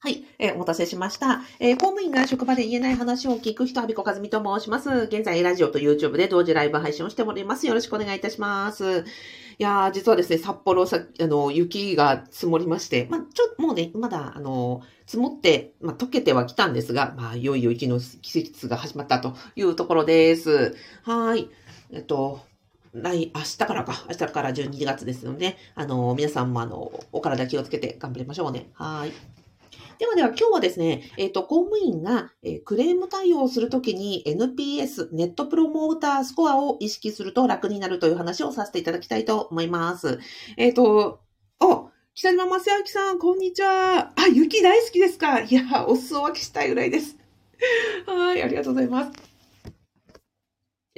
はい、えー、お待たせしました。えー、公務員が職場で言えない話を聞く人、アビコカズミと申します。現在、ラジオと YouTube で同時ライブ配信をしております。よろしくお願いいたします。いやー、実はですね、札幌さ、あの、雪が積もりまして、まあ、ちょ、もうね、まだ、あの、積もって、まあ、溶けてはきたんですが、まあ、いよいよ雪の季節が始まったというところです。はい。えっと、来、明日からか、明日から12月ですので、あの、皆さんもあの、お体気をつけて頑張りましょうね。はい。ではでは今日はですね、えっ、ー、と、公務員が、えー、クレーム対応するときに NPS、ネットプロモータースコアを意識すると楽になるという話をさせていただきたいと思います。えっ、ー、と、お、北島正明さん、こんにちは。あ、雪大好きですかいや、お裾分けしたいぐらいです。はい、ありがとうございます。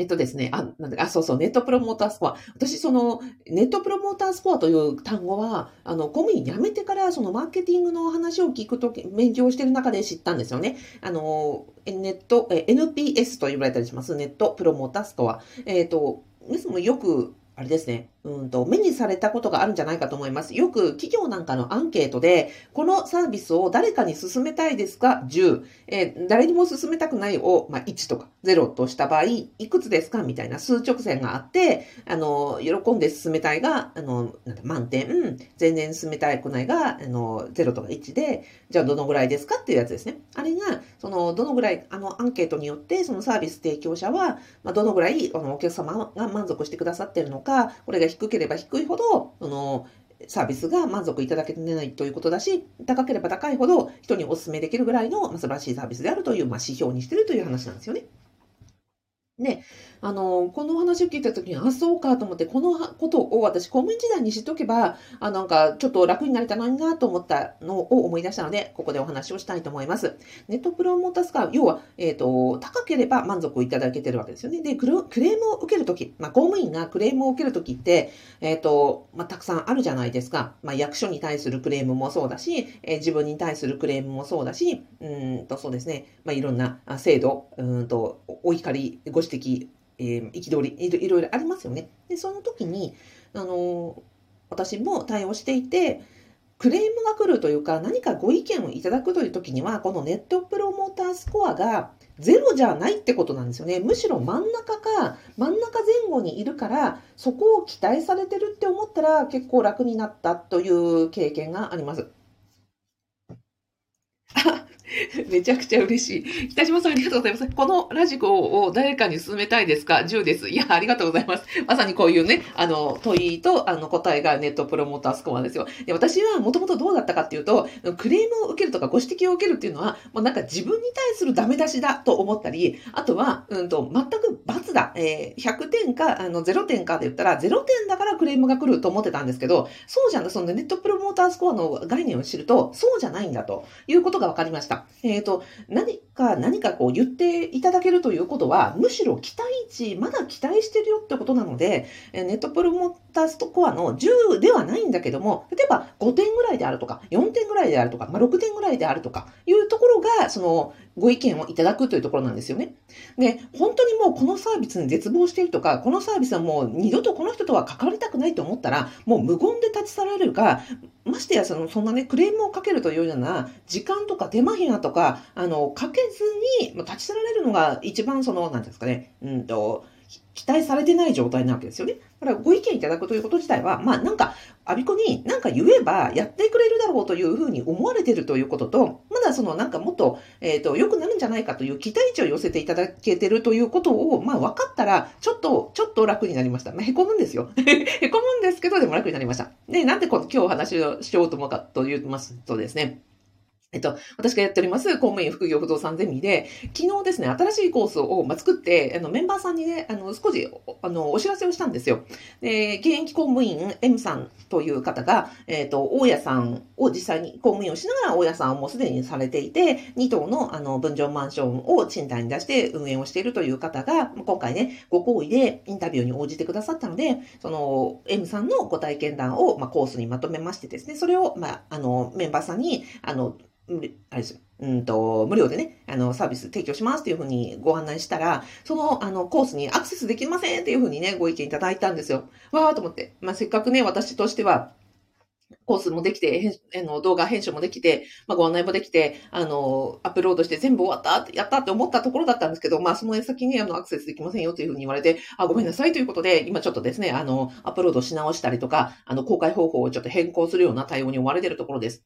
えっとですね、あ、なんだあ、そうそう、ネットプロモータースコア。私、その、ネットプロモータースコアという単語は、あの、公務員辞めてから、そのマーケティングの話を聞くとき、勉強してる中で知ったんですよね。あの、ネット、え、NPS と呼ばれたりします。ネットプロモータースコア。えっ、ー、と、皆さんもよく、あれですね、うんと、目にされたことがあるんじゃないかと思います。よく企業なんかのアンケートで、このサービスを誰かに勧めたいですか ?10。えー、誰にも勧めたくないを、まあ、1とか0とした場合、いくつですか？みたいな数直線があって、あの、喜んで勧めたいが、あの、なん満点、全然勧めたくないが、あの、0とか1で、じゃあどのぐらいですか？っていうやつですね。あれが、その、どのぐらい、あの、アンケートによって、そのサービス提供者は、まあ、どのぐらい、あの、お客様が満足してくださっているのか、これが低ければ低いほど、その、サービスが満足いただけてないということだし、高ければ高いほど人にお勧めできるぐらいの素晴らしいサービスであるという、まあ、指標にしているという話なんですよね。ね、あの、この話を聞いたときに、あ、そうかと思って、このことを私、公務員時代に知っておけば、あなんか、ちょっと楽になれたのになと思ったのを思い出したので、ここでお話をしたいと思います。ネットプロモータースカー、要は、えっ、ー、と、高ければ満足をいただけてるわけですよね。で、クレームを受けるとき、まあ、公務員がクレームを受けるときって、えっ、ー、と、まあ、たくさんあるじゃないですか。まあ、役所に対するクレームもそうだし、えー、自分に対するクレームもそうだし、うんと、そうですね、まあ、いろんな制度、うんと、お怒り、ご指摘、えー、りいろいろありますよね。で、その時に、あの私も対応していて、クレームが来るというか、何かご意見をいただくという時には、このネットプロモータースコアがゼロじゃないってことなんですよね。むしろ真ん中か、真ん中前後にいるから、そこを期待されてるって思ったら結構楽になったという経験があります。めちゃくちゃ嬉しい。北島さんありがとうございます。このラジコを誰かに進めたいですか ?10 です。いや、ありがとうございます。まさにこういうね、あの、問いと、あの、答えがネットプロモータースコアですよ。で、私はもともとどうだったかっていうと、クレームを受けるとかご指摘を受けるっていうのは、もうなんか自分に対するダメ出しだと思ったり、あとは、うんと、全く罰だ。えー、100点か、あの、0点かで言ったら、0点だからクレームが来ると思ってたんですけど、そうじゃん、そのネットプロモータースコアの概念を知ると、そうじゃないんだということが分かりました。えっ、ー、と、何か、何かこう言っていただけるということは、むしろ期待値、まだ期待してるよってことなので、ネットプロモータースコアの10ではないんだけども、例えば5点ぐらいであるとか、4点ぐらいであるとか、まあ、6点ぐらいであるとか、いうところが、その、ご意見をいただくというところなんですよね。で、本当にもうこのサービスに絶望しているとか、このサービスはもう二度とこの人とは関わりたくないと思ったら、もう無言で立ち去られるか、ましてやその、そんなね、クレームをかけるというような、時間とか手間暇とか、あの、かけずにま、立ち去られるのが一番その、なんですかね、うんと、期待されてない状態なわけですよね。だからご意見いただくということ自体は、まあなんか、アビコに何か言えばやってくれるだろうというふうに思われてるということと、まだそのなんかもっと、えっ、ー、と、良くなるんじゃないかという期待値を寄せていただけてるということを、まあ分かったら、ちょっと、ちょっと楽になりました。まあ、へこむんですよ。へこむんですけど、でも楽になりました。で、なんでこの今日お話をしようと思うかと言いますとですね、えっと、私がやっております公務員副業不動産ゼミで、昨日ですね、新しいコースを、作って、あの、メンバーさんにね、あの、少し、あの、お知らせをしたんですよ。で、現役公務員 M さんという方が、えっ、と、大家さんを実際に公務員をしながら大家さんをもうすでにされていて、2棟の、あの、分譲マンションを賃貸に出して運営をしているという方が、今回ね、ご好意でインタビューに応じてくださったので、その、M さんのご体験談を、まコースにまとめましてですね、それを、まあ、あの、メンバーさんに、あの、あれですよ。うんと、無料でね、あの、サービス提供しますっていうふうにご案内したら、その、あの、コースにアクセスできませんっていうふうにね、ご意見いただいたんですよ。わーと思って。まあ、せっかくね、私としては、コースもできて、あの動画編集もできて、まあ、ご案内もできて、あの、アップロードして全部終わった、やったって思ったところだったんですけど、まあ、その先にあの、アクセスできませんよというふうに言われて、あ、ごめんなさいということで、今ちょっとですね、あの、アップロードし直したりとか、あの、公開方法をちょっと変更するような対応に追われているところです。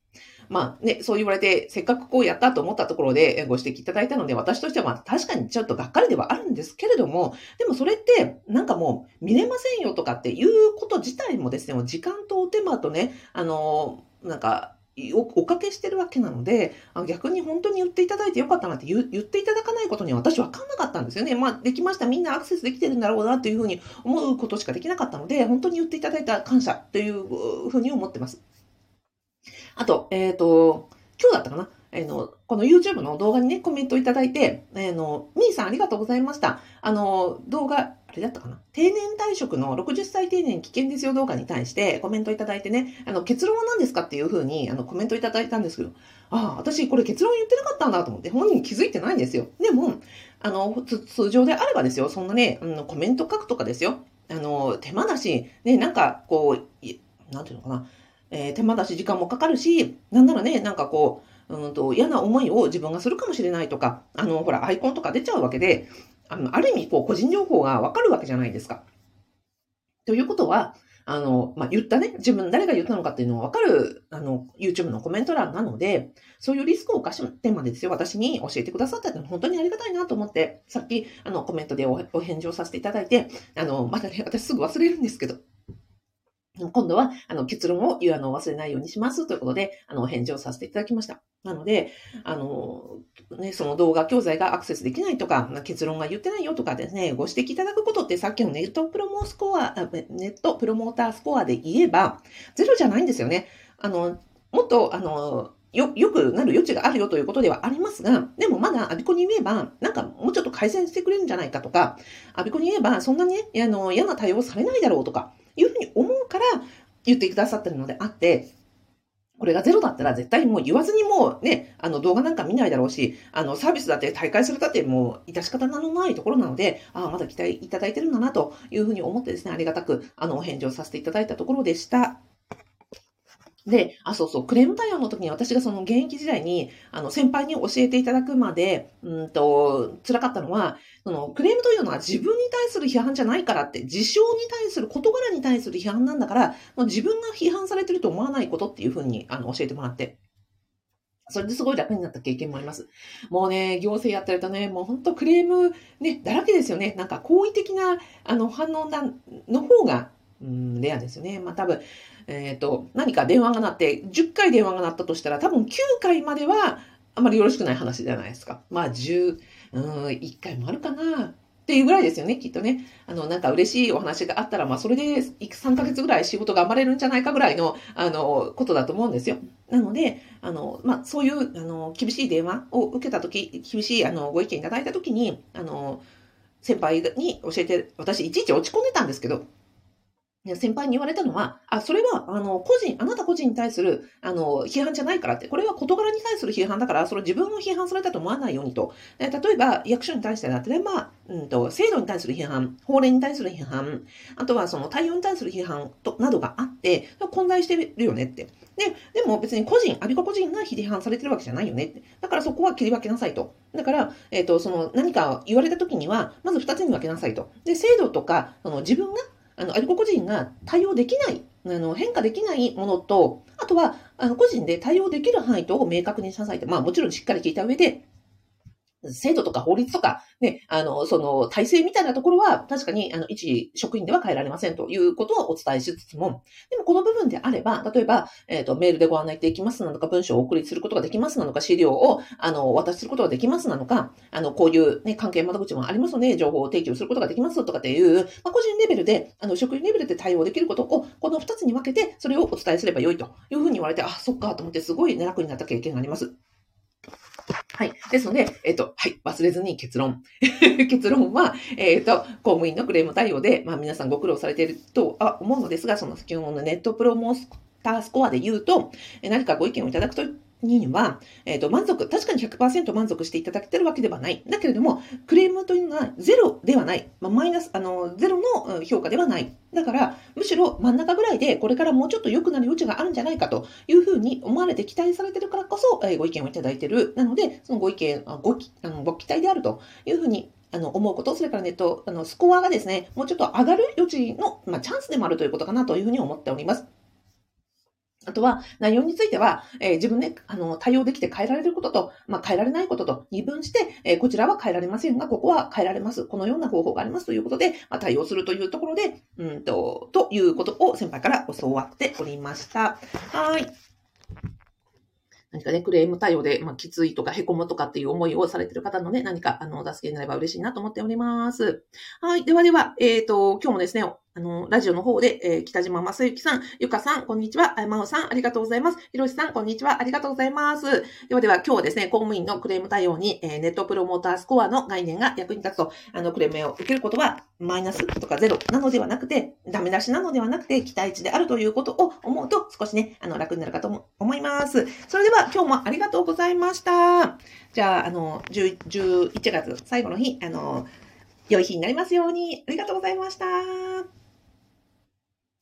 まあね、そう言われて、せっかくこうやったと思ったところでご指摘いただいたので、私としてはま確かにちょっとがっかりではあるんですけれども、でもそれってなんかもう見れませんよとかっていうこと自体もですね、時間とお手間とね、あの、なんか、おおかけしてるわけなので、逆に本当に言っていただいてよかったなって言言っていただかないことには私分かんなかったんですよね。まあ、できました。みんなアクセスできてるんだろうなというふうに思うことしかできなかったので、本当に言っていただいた感謝というふうに思ってます。あと、えっ、ー、と、今日だったかな？あの、この YouTube の動画にね、コメントいただいて、あの、みーさんありがとうございました。あの、動画、あれだったかな？定年退職の60歳定年危険ですよ動画に対してコメントいただいてね、あの、結論は何ですかっていうふうに、あの、コメントいただいたんですけど、ああ、私これ結論言ってなかったんだと思って、本人気づいてないんですよ。でも、あの、通常であればですよ、そんなね、あのコメント書くとかですよ。あの、手間だし、ね、なんか、こう、なんていうのかな、えー、手間だし時間もかかるし、なんならね、なんかこう、うんと嫌な思いを自分がするかもしれないとか、あの、ほら、アイコンとか出ちゃうわけで、あの、ある意味、こう、個人情報がわかるわけじゃないですか。ということは、あの、まあ、言ったね、自分誰が言ったのかっていうのがわかる、あの、YouTube のコメント欄なので、そういうリスクを冒してまでですよ、私に教えてくださったって本当にありがたいなと思って、さっき、あの、コメントでお返事をさせていただいて、あの、またね、私すぐ忘れるんですけど、今度は、あの、結論を言うの忘れないようにしますということで、あの、お返事をさせていただきました。なので、あの、ね、その動画教材がアクセスできないとか、結論が言ってないよとかですね、ご指摘いただくことってさっきのネットプロモスコア、ネットプロモータースコアで言えば、ゼロじゃないんですよね。あの、もっと、あの、よ、良くなる余地があるよということではありますが、でもまだアビコに言えば、なんかもうちょっと改善してくれるんじゃないかとか、アビコに言えば、そんなにね、あの、嫌な対応されないだろうとか、いうふうに思うから言ってくださってるのであって、これがゼロだったら絶対もう言わずにもうね、あの動画なんか見ないだろうし、あのサービスだって大会するだってもう致し方のないところなので、ああ、まだ期待いただいてるんだなというふうに思ってですね、ありがたくあのお返事をさせていただいたところでした。で、あ、そうそう、クレーム対応の時に私がその現役時代に、あの、先輩に教えていただくまで、うんと、辛かったのは、その、クレームというのは自分に対する批判じゃないからって、事象に対する、事柄に対する批判なんだから、もう自分が批判されてると思わないことっていうふうに、あの、教えてもらって。それですごい楽になった経験もあります。もうね、行政やってるとね、もう本当クレームね、だらけですよね。なんか好意的なあの反応なの方が、うん、レアですよね。まあ多分、えっ、ー、と、何か電話が鳴って、10回電話が鳴ったとしたら、多分9回までは、あまりよろしくない話じゃないですか。まあ、10、うん、1回もあるかな。っていうぐらいですよね、きっとね。あの、なんか嬉しいお話があったら、まあ、それで3ヶ月ぐらい仕事頑張れるんじゃないかぐらいの、あの、ことだと思うんですよ。なので、あの、まあ、そういう、あの、厳しい電話を受けたとき、厳しい、あの、ご意見いただいたときに、あの、先輩に教えて、私いちいち落ち込んでたんですけど、先輩に言われたのは、あ、それは、あの、個人、あなた個人に対する、あの、批判じゃないからって、これは事柄に対する批判だから、それ自分を批判されたと思わないようにと。例えば、役所に対してだったら、まあ、うんと、制度に対する批判、法令に対する批判、あとはその対応に対する批判と、などがあって、混在してるよねって。で、でも別に個人、アビコ個人が批判されてるわけじゃないよねって。だからそこは切り分けなさいと。だから、えっ、ー、と、その何か言われた時には、まず二つに分けなさいと。で、制度とか、その自分があの、アリコ個人が対応できない、あの、変化できないものと、あとは、あの、個人で対応できる範囲とを明確にしなさいと。まあ、もちろんしっかり聞いた上で、制度とか法律とか、ね、あの、その体制みたいなところは、確かに、あの、一職員では変えられませんということをお伝えしつつも、でもこの部分であれば、例えば、えっ、ー、と、メールでご案内できますなのか、文章をお送りすることができますなのか、資料を、あの、お渡しすることができますなのか、あの、こういうね、関係窓口もありますので、情報を提供することができますとかっていう、まあ、個人レベルで、あの、職員レベルで対応できることを、この二つに分けて、それをお伝えすればよいというふうに言われて、あ、そっかと思って、すごい楽になった経験があります。はい。ですので、えっと、はい。忘れずに結論。結論は、えっと、公務員のクレーム対応で、まあ皆さんご苦労されているとは思うのですが、その先ほどのネットプロモータースコアで言うと、何かご意見をいただくとには、えっ、ー、と、満足、確かに100%満足していただけてるわけではない。だけれども、クレームというのはゼロではない。まあ、マイナス、あの、ゼロの評価ではない。だから、むしろ真ん中ぐらいで、これからもうちょっと良くなる余地があるんじゃないかというふうに思われて期待されてるからこそ、えー、ご意見をいただいてる。なので、そのご意見、ごあのご期待であるというふうにあの、思うこと、それからネット、あの、スコアがですね、もうちょっと上がる余地の、まあ、チャンスでもあるということかなというふうに思っております。あとは、内容については、えー、自分で、あの、対応できて変えられることと、まあ、変えられないことと二分して、えー、こちらは変えられませんが、ここは変えられます。このような方法がありますということで、まあ、対応するというところで、うんと、ということを先輩から教わっておりました。はい。何かね、クレーム対応で、まあ、きついとか、へこむとかっていう思いをされてる方のね、何か、あの、お助けになれば嬉しいなと思っております。はい。ではでは、えっ、ー、と、今日もですね、あの、ラジオの方で、えー、北島正幸さん、ゆかさん、こんにちは。まおさん、ありがとうございます。ひろしさん、こんにちは。ありがとうございます。ではでは、今日はですね、公務員のクレーム対応に、えー、ネットプロモータースコアの概念が役に立つと、あの、クレームを受けることは、マイナスとかゼロなのではなくて、ダメ出しなのではなくて、期待値であるということを思うと、少しね、あの、楽になるかと思います。それでは、今日もありがとうございました。じゃあ、あの、11月最後の日、あの、良い日になりますように。ありがとうございました。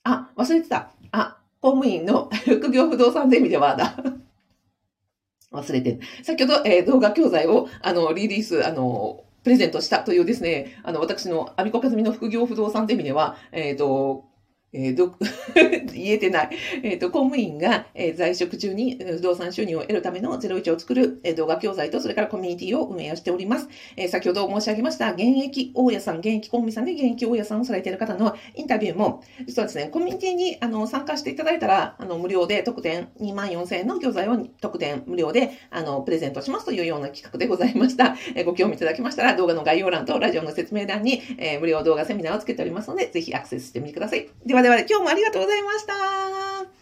あ、忘れてた。あ、公務員の副業不動産ゼミではだ。忘れて先ほど、えー、動画教材を、あの、リリース、あの、プレゼントしたというですね、あの、私の、アミコカズミの副業不動産ゼミでは、えっ、ー、と、えー、ど、言えてない。えっ、ー、と、公務員が、えー、在職中に不動産収入を得るための01を作る、えー、動画教材と、それからコミュニティを運営をしております。えー、先ほど申し上げました、現役大家さん、現役公務員さんで現役大家さんをされている方のインタビューも、実はですね、コミュニティにあの参加していただいたら、あの、無料で特典2万4000円の教材を特典無料で、あの、プレゼントしますというような企画でございました。えー、ご興味いただきましたら、動画の概要欄とラジオの説明欄に、えー、無料動画セミナーをつけておりますので、ぜひアクセスしてみてください。ではではでは、今日もありがとうございました。